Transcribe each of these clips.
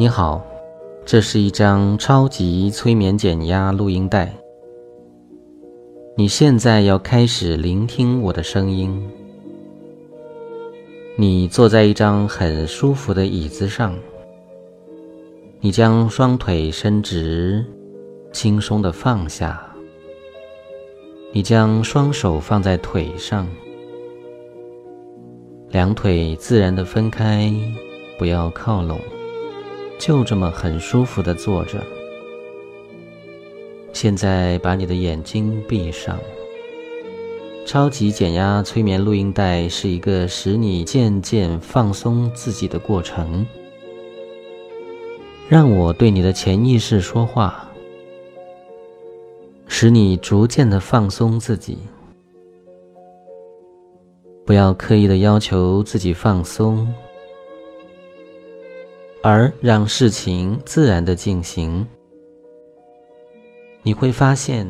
你好，这是一张超级催眠减压录音带。你现在要开始聆听我的声音。你坐在一张很舒服的椅子上，你将双腿伸直，轻松的放下。你将双手放在腿上，两腿自然的分开，不要靠拢。就这么很舒服的坐着。现在把你的眼睛闭上。超级减压催眠录音带是一个使你渐渐放松自己的过程。让我对你的潜意识说话，使你逐渐的放松自己。不要刻意的要求自己放松。而让事情自然的进行，你会发现，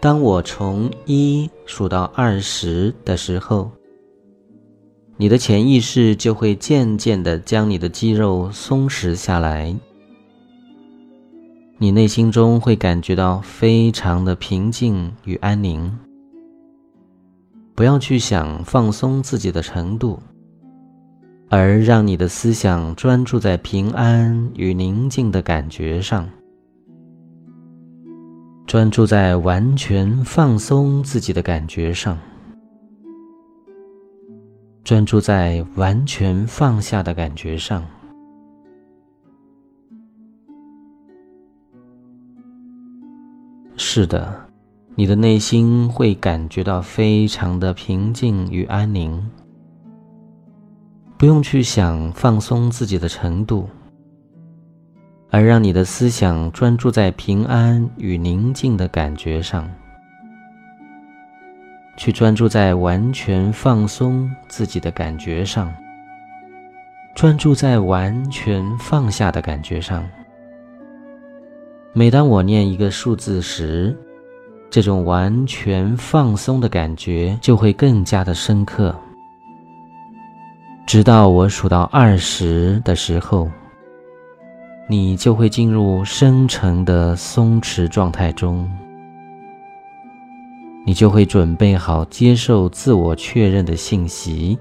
当我从一数到二十的时候，你的潜意识就会渐渐的将你的肌肉松弛下来，你内心中会感觉到非常的平静与安宁。不要去想放松自己的程度。而让你的思想专注在平安与宁静的感觉上，专注在完全放松自己的感觉上，专注在完全放下的感觉上。是的，你的内心会感觉到非常的平静与安宁。不用去想放松自己的程度，而让你的思想专注在平安与宁静的感觉上，去专注在完全放松自己的感觉上，专注在完全放下的感觉上。每当我念一个数字时，这种完全放松的感觉就会更加的深刻。直到我数到二十的时候，你就会进入深沉的松弛状态中，你就会准备好接受自我确认的信息。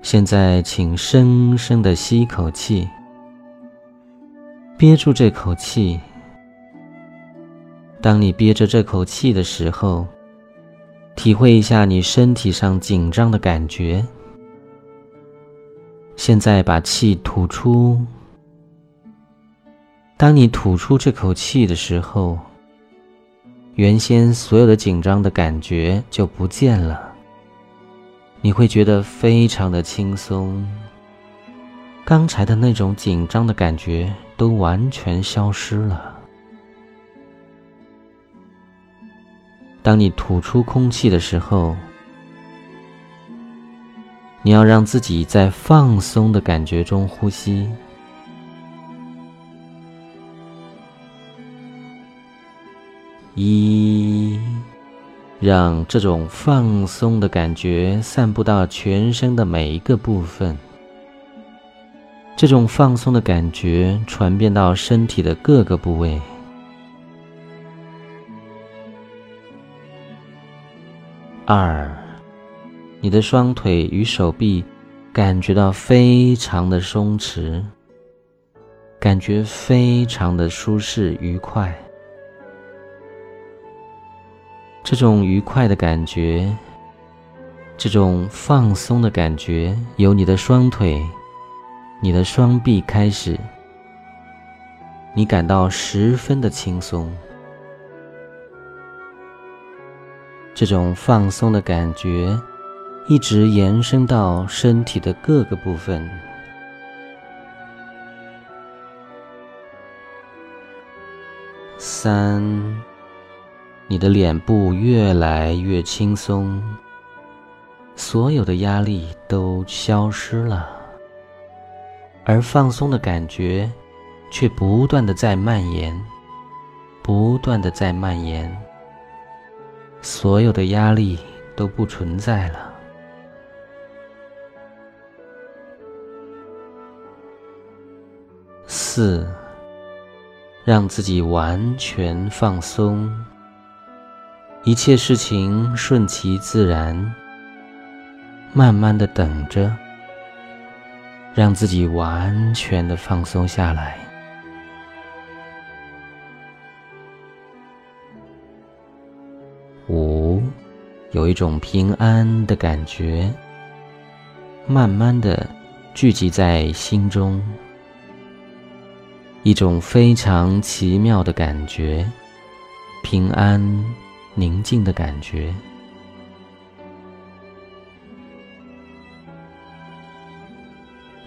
现在，请深深的吸一口气，憋住这口气。当你憋着这口气的时候，体会一下你身体上紧张的感觉。现在把气吐出。当你吐出这口气的时候，原先所有的紧张的感觉就不见了。你会觉得非常的轻松，刚才的那种紧张的感觉都完全消失了。当你吐出空气的时候，你要让自己在放松的感觉中呼吸。一，让这种放松的感觉散布到全身的每一个部分，这种放松的感觉传遍到身体的各个部位。二，你的双腿与手臂感觉到非常的松弛，感觉非常的舒适愉快。这种愉快的感觉，这种放松的感觉，由你的双腿、你的双臂开始，你感到十分的轻松。这种放松的感觉一直延伸到身体的各个部分。三，你的脸部越来越轻松，所有的压力都消失了，而放松的感觉却不断的在蔓延，不断的在蔓延。所有的压力都不存在了。四让自己完全放松一切事情顺其自然慢慢的等着让自己完全的放松下来。有一种平安的感觉，慢慢的聚集在心中。一种非常奇妙的感觉，平安、宁静的感觉。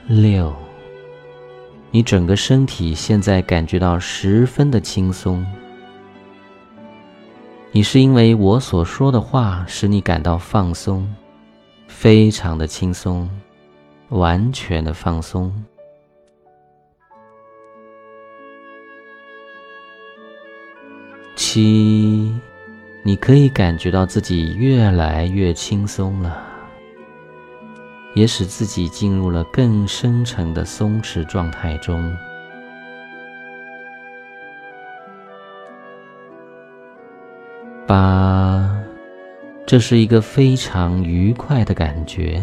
六，你整个身体现在感觉到十分的轻松。你是因为我所说的话使你感到放松，非常的轻松，完全的放松。七，你可以感觉到自己越来越轻松了，也使自己进入了更深层的松弛状态中。八，这是一个非常愉快的感觉，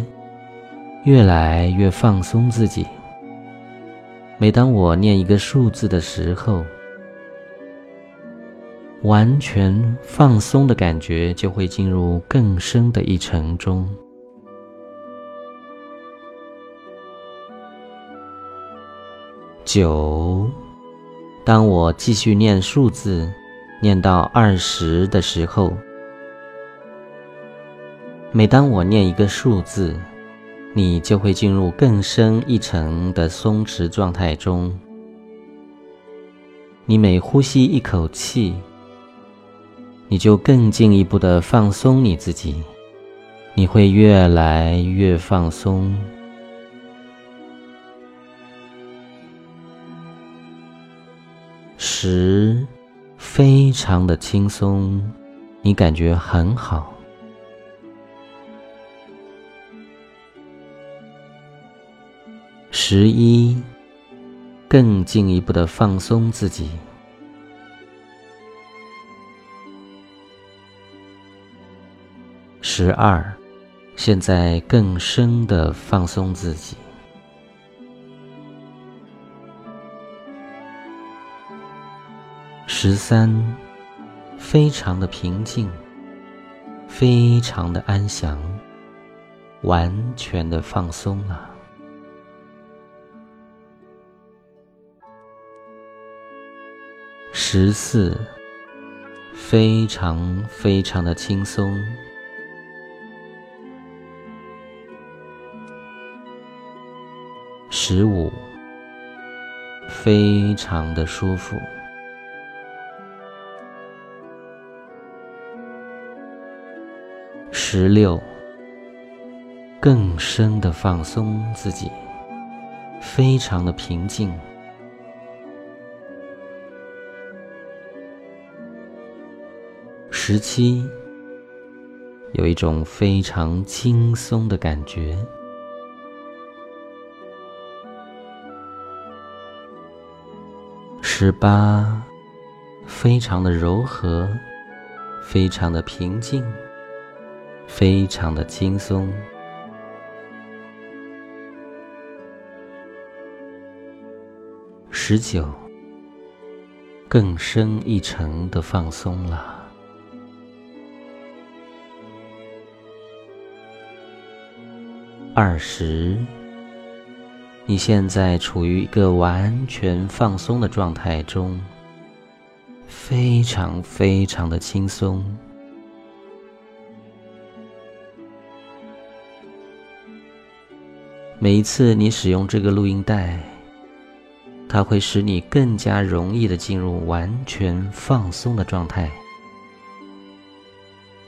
越来越放松自己。每当我念一个数字的时候，完全放松的感觉就会进入更深的一层中。九，当我继续念数字，念到二十的时候，每当我念一个数字，你就会进入更深一层的松弛状态中。你每呼吸一口气。你就更进一步的放松你自己，你会越来越放松。十，非常的轻松，你感觉很好。十一，更进一步的放松自己。十二，现在更深的放松自己。十三，非常的平静，非常的安详，完全的放松了。十四，非常非常的轻松。十五，非常的舒服。十六，更深的放松自己，非常的平静。十七，有一种非常轻松的感觉。十八，非常的柔和，非常的平静，非常的轻松。十九，更深一层的放松了。二十。你现在处于一个完全放松的状态中，非常非常的轻松。每一次你使用这个录音带，它会使你更加容易的进入完全放松的状态。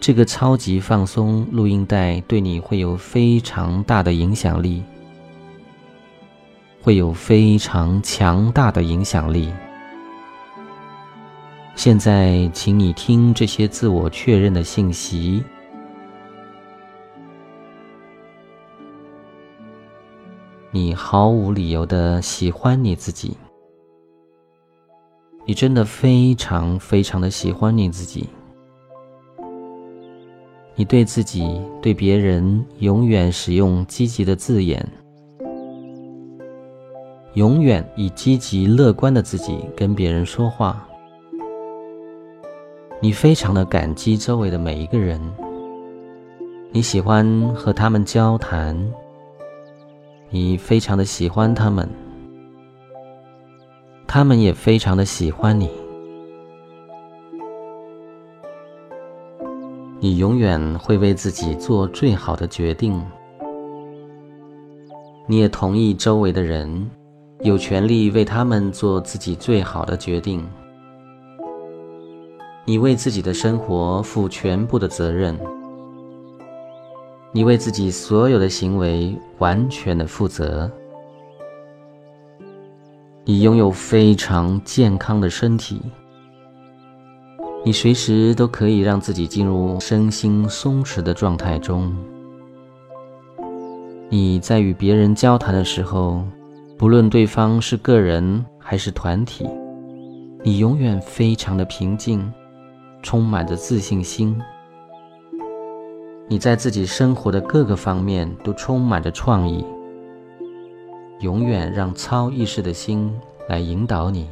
这个超级放松录音带对你会有非常大的影响力。会有非常强大的影响力。现在，请你听这些自我确认的信息。你毫无理由的喜欢你自己，你真的非常非常的喜欢你自己。你对自己、对别人永远使用积极的字眼，永远以积极乐观的自己跟别人说话。你非常的感激周围的每一个人，你喜欢和他们交谈，你非常的喜欢他们，他们也非常的喜欢你。你永远会为自己做最好的决定。你也同意周围的人有权利为他们做自己最好的决定。你为自己的生活负全部的责任。你为自己所有的行为完全的负责。你拥有非常健康的身体。你随时都可以让自己进入身心松弛的状态中。你在与别人交谈的时候，不论对方是个人还是团体，你永远非常的平静，充满着自信心。你在自己生活的各个方面都充满着创意，永远让超意识的心来引导你。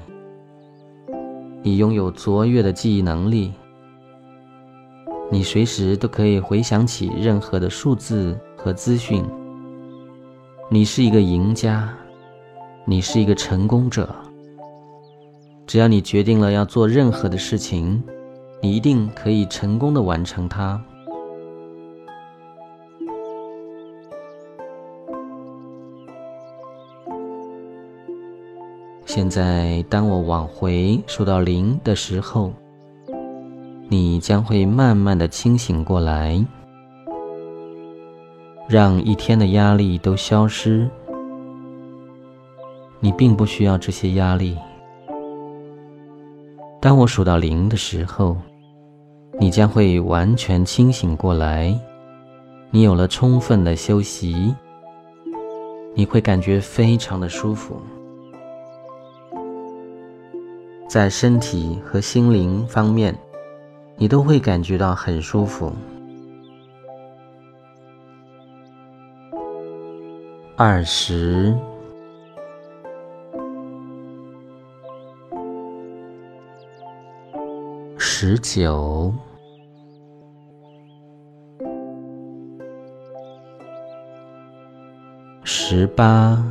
你拥有卓越的记忆能力，你随时都可以回想起任何的数字和资讯。你是一个赢家，你是一个成功者。只要你决定了要做任何的事情，你一定可以成功的完成它。现在，当我往回数到零的时候，你将会慢慢的清醒过来，让一天的压力都消失。你并不需要这些压力。当我数到零的时候，你将会完全清醒过来。你有了充分的休息，你会感觉非常的舒服。在身体和心灵方面，你都会感觉到很舒服。二十、十九、十八。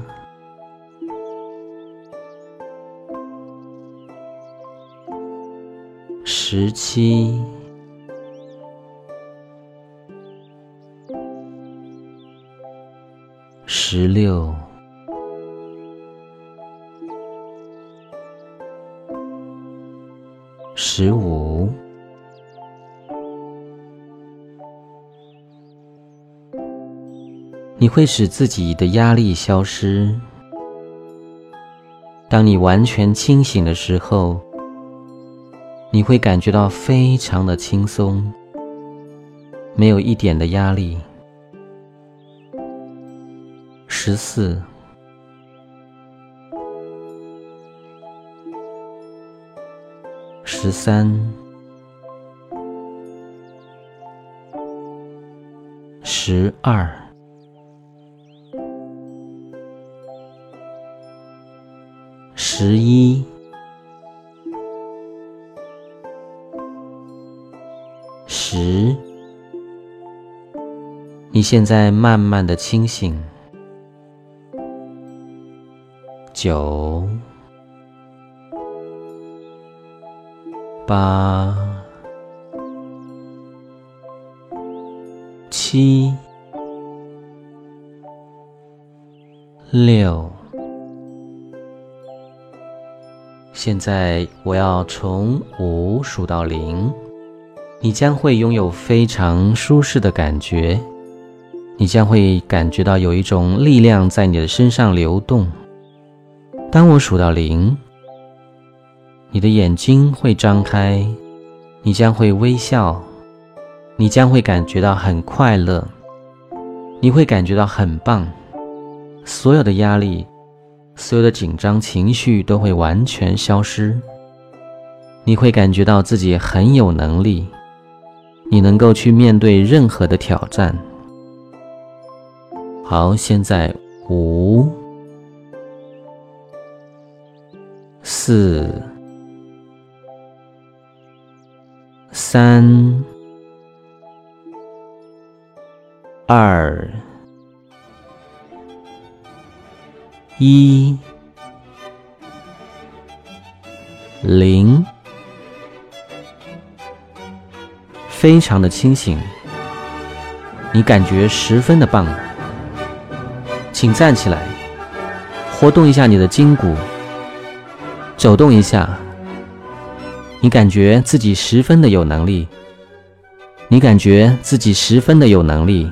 十七、十六、十五、你会使自己的压力消失。当你完全清醒的时候。你会感觉到非常的轻松，没有一点的压力。十四、十三、十二、十一。你现在慢慢的清醒。九，八，七，六。现在我要从五数到零。你将会拥有非常舒适的感觉，你将会感觉到有一种力量在你的身上流动。当我数到零，你的眼睛会张开，你将会微笑，你将会感觉到很快乐，你会感觉到很棒，所有的压力、所有的紧张情绪都会完全消失。你会感觉到自己很有能力，你能够去面对任何的挑战。好，现在五、四、三、二、一、零。非常的清醒，你感觉十分的棒。请站起来，活动一下你的筋骨，走动一下。你感觉自己十分的有能力，你感觉自己十分的有能力。